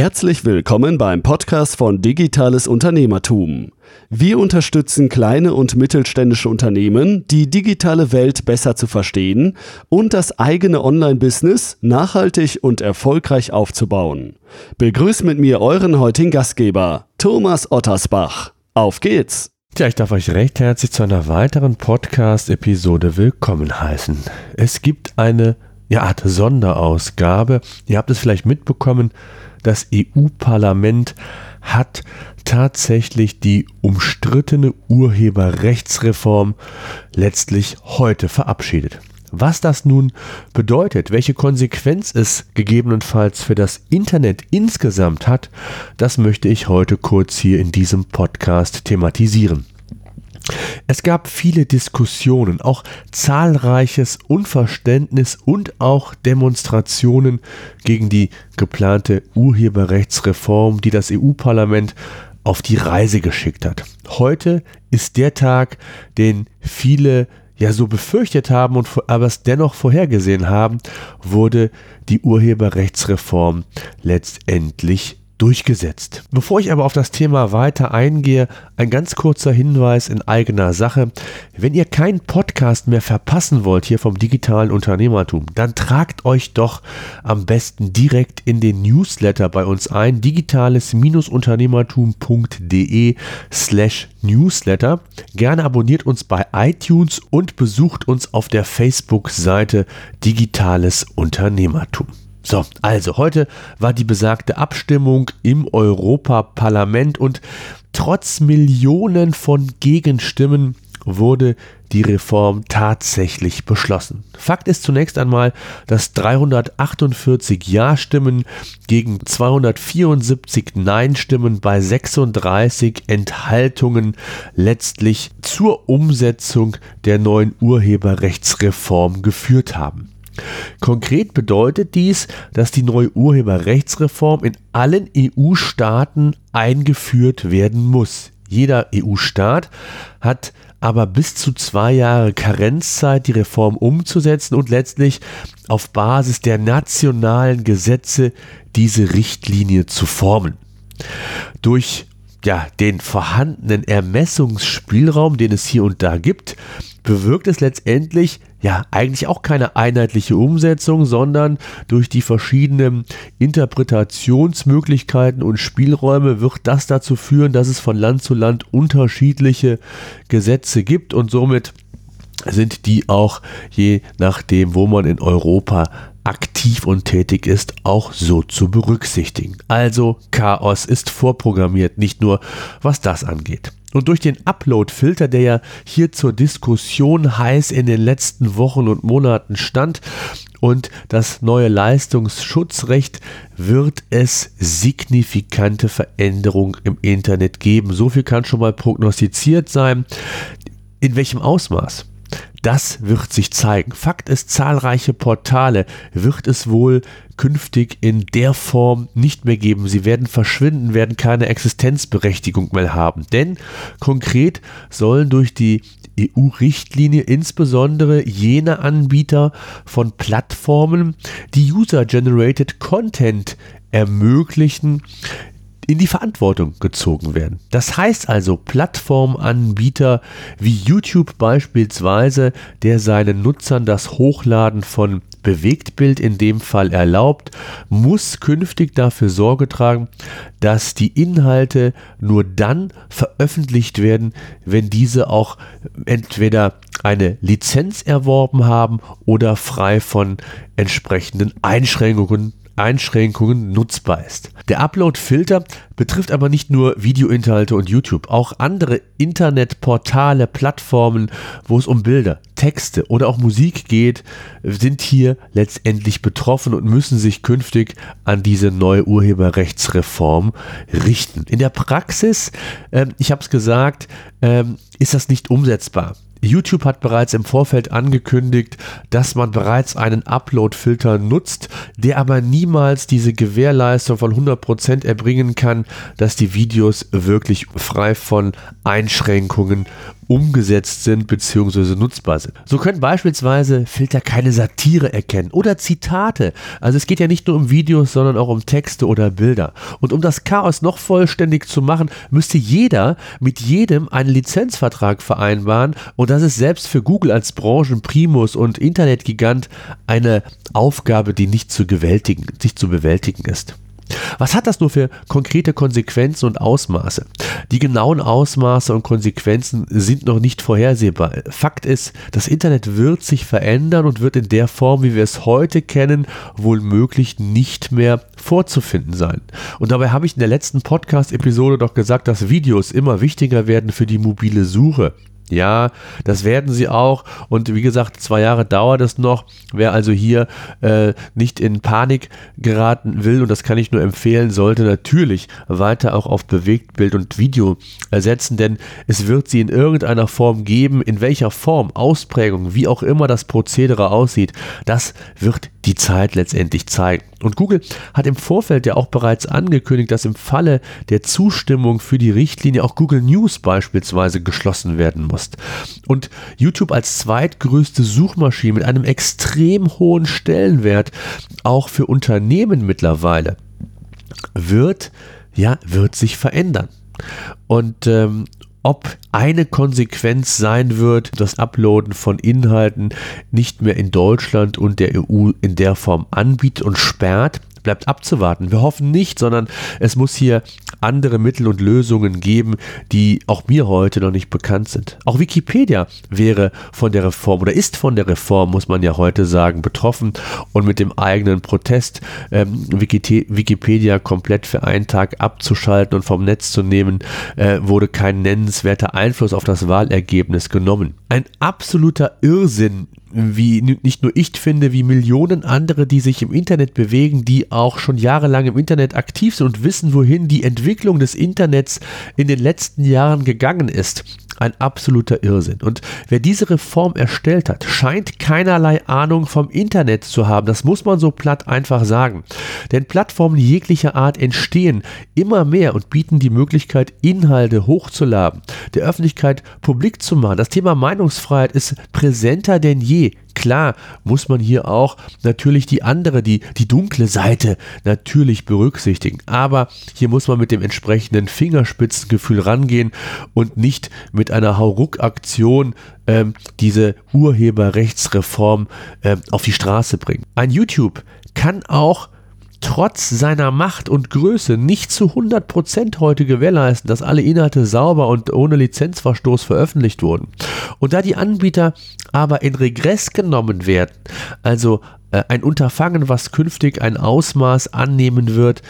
Herzlich willkommen beim Podcast von Digitales Unternehmertum. Wir unterstützen kleine und mittelständische Unternehmen, die digitale Welt besser zu verstehen und das eigene Online-Business nachhaltig und erfolgreich aufzubauen. Begrüßt mit mir euren heutigen Gastgeber, Thomas Ottersbach. Auf geht's! Tja, ich darf euch recht herzlich zu einer weiteren Podcast-Episode willkommen heißen. Es gibt eine ja, Art Sonderausgabe. Ihr habt es vielleicht mitbekommen, das EU-Parlament hat tatsächlich die umstrittene Urheberrechtsreform letztlich heute verabschiedet. Was das nun bedeutet, welche Konsequenz es gegebenenfalls für das Internet insgesamt hat, das möchte ich heute kurz hier in diesem Podcast thematisieren. Es gab viele Diskussionen, auch zahlreiches Unverständnis und auch Demonstrationen gegen die geplante Urheberrechtsreform, die das EU-Parlament auf die Reise geschickt hat. Heute ist der Tag, den viele ja so befürchtet haben und aber es dennoch vorhergesehen haben, wurde die Urheberrechtsreform letztendlich durchgesetzt. Bevor ich aber auf das Thema weiter eingehe, ein ganz kurzer Hinweis in eigener Sache. Wenn ihr keinen Podcast mehr verpassen wollt hier vom digitalen Unternehmertum, dann tragt euch doch am besten direkt in den Newsletter bei uns ein, digitales-unternehmertum.de slash Newsletter. Gerne abonniert uns bei iTunes und besucht uns auf der Facebook-Seite Digitales Unternehmertum. So, also heute war die besagte Abstimmung im Europaparlament und trotz Millionen von Gegenstimmen wurde die Reform tatsächlich beschlossen. Fakt ist zunächst einmal, dass 348 Ja-Stimmen gegen 274 Nein-Stimmen bei 36 Enthaltungen letztlich zur Umsetzung der neuen Urheberrechtsreform geführt haben. Konkret bedeutet dies, dass die neue Urheberrechtsreform in allen EU-Staaten eingeführt werden muss. Jeder EU-Staat hat aber bis zu zwei Jahre Karenzzeit, die Reform umzusetzen und letztlich auf Basis der nationalen Gesetze diese Richtlinie zu formen. Durch ja, den vorhandenen Ermessungsspielraum, den es hier und da gibt, bewirkt es letztendlich ja eigentlich auch keine einheitliche Umsetzung, sondern durch die verschiedenen Interpretationsmöglichkeiten und Spielräume wird das dazu führen, dass es von Land zu Land unterschiedliche Gesetze gibt und somit sind die auch je nachdem, wo man in Europa aktiv und tätig ist, auch so zu berücksichtigen. Also Chaos ist vorprogrammiert, nicht nur was das angeht. Und durch den Upload-Filter, der ja hier zur Diskussion heiß in den letzten Wochen und Monaten stand, und das neue Leistungsschutzrecht wird es signifikante Veränderungen im Internet geben. So viel kann schon mal prognostiziert sein. In welchem Ausmaß? Das wird sich zeigen. Fakt ist, zahlreiche Portale wird es wohl künftig in der Form nicht mehr geben. Sie werden verschwinden, werden keine Existenzberechtigung mehr haben. Denn konkret sollen durch die EU-Richtlinie insbesondere jene Anbieter von Plattformen, die User-Generated Content ermöglichen, in die Verantwortung gezogen werden. Das heißt also, Plattformanbieter wie YouTube beispielsweise, der seinen Nutzern das Hochladen von Bewegtbild in dem Fall erlaubt, muss künftig dafür Sorge tragen, dass die Inhalte nur dann veröffentlicht werden, wenn diese auch entweder eine Lizenz erworben haben oder frei von entsprechenden Einschränkungen Einschränkungen nutzbar ist. Der Upload-Filter betrifft aber nicht nur Videoinhalte und YouTube, auch andere Internetportale, Plattformen, wo es um Bilder, Texte oder auch Musik geht, sind hier letztendlich betroffen und müssen sich künftig an diese neue Urheberrechtsreform richten. In der Praxis, äh, ich habe es gesagt, äh, ist das nicht umsetzbar. YouTube hat bereits im Vorfeld angekündigt, dass man bereits einen Upload-Filter nutzt, der aber niemals diese Gewährleistung von 100% erbringen kann, dass die Videos wirklich frei von Einschränkungen umgesetzt sind bzw. nutzbar sind. So können beispielsweise Filter keine Satire erkennen oder Zitate. Also es geht ja nicht nur um Videos, sondern auch um Texte oder Bilder. Und um das Chaos noch vollständig zu machen, müsste jeder mit jedem einen Lizenzvertrag vereinbaren und das ist selbst für Google als Branchenprimus und Internetgigant eine Aufgabe, die nicht zu gewältigen, nicht zu bewältigen ist. Was hat das nur für konkrete Konsequenzen und Ausmaße? Die genauen Ausmaße und Konsequenzen sind noch nicht vorhersehbar. Fakt ist, das Internet wird sich verändern und wird in der Form, wie wir es heute kennen, wohl möglich nicht mehr vorzufinden sein. Und dabei habe ich in der letzten Podcast-Episode doch gesagt, dass Videos immer wichtiger werden für die mobile Suche. Ja, das werden sie auch. Und wie gesagt, zwei Jahre dauert es noch. Wer also hier äh, nicht in Panik geraten will, und das kann ich nur empfehlen, sollte natürlich weiter auch auf Bewegtbild und Video ersetzen, denn es wird sie in irgendeiner Form geben. In welcher Form, Ausprägung, wie auch immer das Prozedere aussieht, das wird die Zeit letztendlich zeigen. Und Google hat im Vorfeld ja auch bereits angekündigt, dass im Falle der Zustimmung für die Richtlinie auch Google News beispielsweise geschlossen werden muss. Und YouTube als zweitgrößte Suchmaschine mit einem extrem hohen Stellenwert auch für Unternehmen mittlerweile wird ja wird sich verändern. Und ähm, ob eine Konsequenz sein wird, das Uploaden von Inhalten nicht mehr in Deutschland und der EU in der Form anbietet und sperrt, bleibt abzuwarten. Wir hoffen nicht, sondern es muss hier andere Mittel und Lösungen geben, die auch mir heute noch nicht bekannt sind. Auch Wikipedia wäre von der Reform oder ist von der Reform, muss man ja heute sagen, betroffen und mit dem eigenen Protest ähm, Wikipedia komplett für einen Tag abzuschalten und vom Netz zu nehmen, äh, wurde kein nennenswerter Einfluss auf das Wahlergebnis genommen. Ein absoluter Irrsinn, wie nicht nur ich finde, wie Millionen andere, die sich im Internet bewegen, die auch schon jahrelang im Internet aktiv sind und wissen, wohin die Entwicklung des Internets in den letzten Jahren gegangen ist ein absoluter Irrsinn. Und wer diese Reform erstellt hat, scheint keinerlei Ahnung vom Internet zu haben. Das muss man so platt einfach sagen. Denn Plattformen jeglicher Art entstehen immer mehr und bieten die Möglichkeit, Inhalte hochzuladen, der Öffentlichkeit publik zu machen. Das Thema Meinungsfreiheit ist präsenter denn je. Klar muss man hier auch natürlich die andere, die, die dunkle Seite natürlich berücksichtigen. Aber hier muss man mit dem entsprechenden Fingerspitzengefühl rangehen und nicht mit einer Hauruck-Aktion ähm, diese Urheberrechtsreform ähm, auf die Straße bringen. Ein YouTube kann auch trotz seiner Macht und Größe nicht zu 100% heute gewährleisten, dass alle Inhalte sauber und ohne Lizenzverstoß veröffentlicht wurden. Und da die Anbieter aber in Regress genommen werden, also äh, ein Unterfangen, was künftig ein Ausmaß annehmen wird,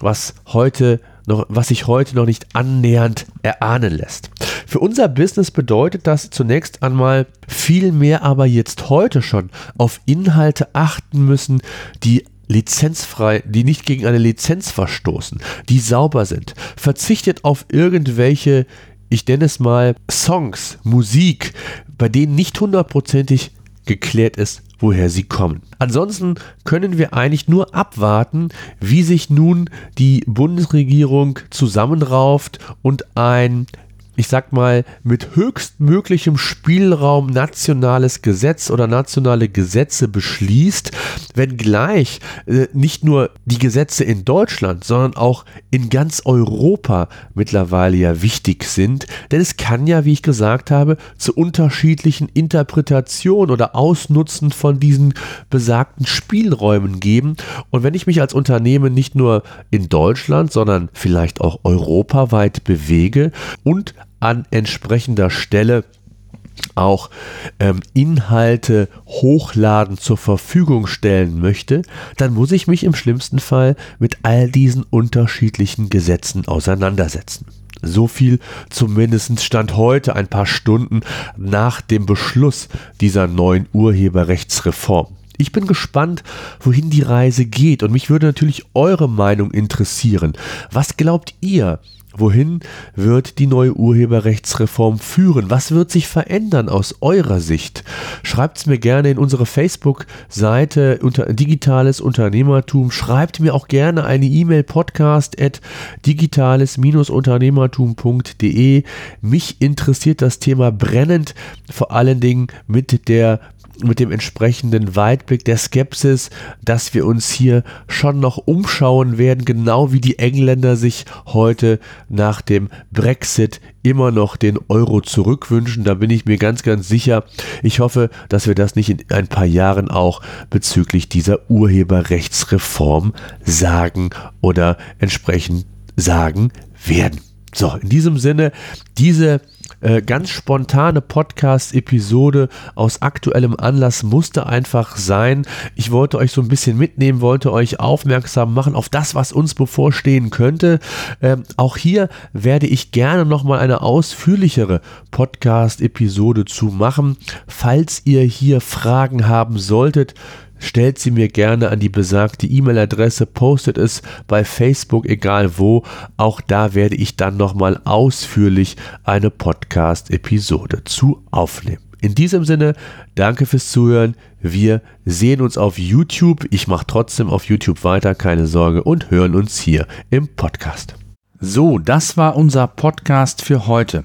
was heute noch, was sich heute noch nicht annähernd erahnen lässt. Für unser Business bedeutet das zunächst einmal viel mehr aber jetzt heute schon auf Inhalte achten müssen, die lizenzfrei, die nicht gegen eine Lizenz verstoßen, die sauber sind. Verzichtet auf irgendwelche, ich nenne es mal, Songs, Musik, bei denen nicht hundertprozentig geklärt ist, woher sie kommen. Ansonsten können wir eigentlich nur abwarten, wie sich nun die Bundesregierung zusammenrauft und ein ich sag mal, mit höchstmöglichem Spielraum nationales Gesetz oder nationale Gesetze beschließt, wenngleich äh, nicht nur die Gesetze in Deutschland, sondern auch in ganz Europa mittlerweile ja wichtig sind. Denn es kann ja, wie ich gesagt habe, zu unterschiedlichen Interpretationen oder Ausnutzen von diesen besagten Spielräumen geben. Und wenn ich mich als Unternehmen nicht nur in Deutschland, sondern vielleicht auch europaweit bewege und an entsprechender Stelle auch ähm, Inhalte hochladen zur Verfügung stellen möchte, dann muss ich mich im schlimmsten Fall mit all diesen unterschiedlichen Gesetzen auseinandersetzen. So viel zumindest stand heute ein paar Stunden nach dem Beschluss dieser neuen Urheberrechtsreform. Ich bin gespannt, wohin die Reise geht und mich würde natürlich eure Meinung interessieren. Was glaubt ihr? Wohin wird die neue Urheberrechtsreform führen? Was wird sich verändern aus eurer Sicht? Schreibt es mir gerne in unsere Facebook-Seite unter Digitales Unternehmertum. Schreibt mir auch gerne eine E-Mail podcast at digitales-unternehmertum.de. Mich interessiert das Thema brennend, vor allen Dingen mit der mit dem entsprechenden Weitblick der Skepsis, dass wir uns hier schon noch umschauen werden, genau wie die Engländer sich heute nach dem Brexit immer noch den Euro zurückwünschen. Da bin ich mir ganz, ganz sicher. Ich hoffe, dass wir das nicht in ein paar Jahren auch bezüglich dieser Urheberrechtsreform sagen oder entsprechend sagen werden. So, in diesem Sinne, diese äh, ganz spontane Podcast-Episode aus aktuellem Anlass musste einfach sein. Ich wollte euch so ein bisschen mitnehmen, wollte euch aufmerksam machen auf das, was uns bevorstehen könnte. Ähm, auch hier werde ich gerne nochmal eine ausführlichere Podcast-Episode zu machen. Falls ihr hier Fragen haben solltet, stellt sie mir gerne an die besagte E-Mail-Adresse, postet es bei Facebook, egal wo. Auch da werde ich dann nochmal ausführlich eine Podcast-Episode zu aufnehmen. In diesem Sinne, danke fürs Zuhören. Wir sehen uns auf YouTube. Ich mache trotzdem auf YouTube weiter, keine Sorge, und hören uns hier im Podcast. So, das war unser Podcast für heute.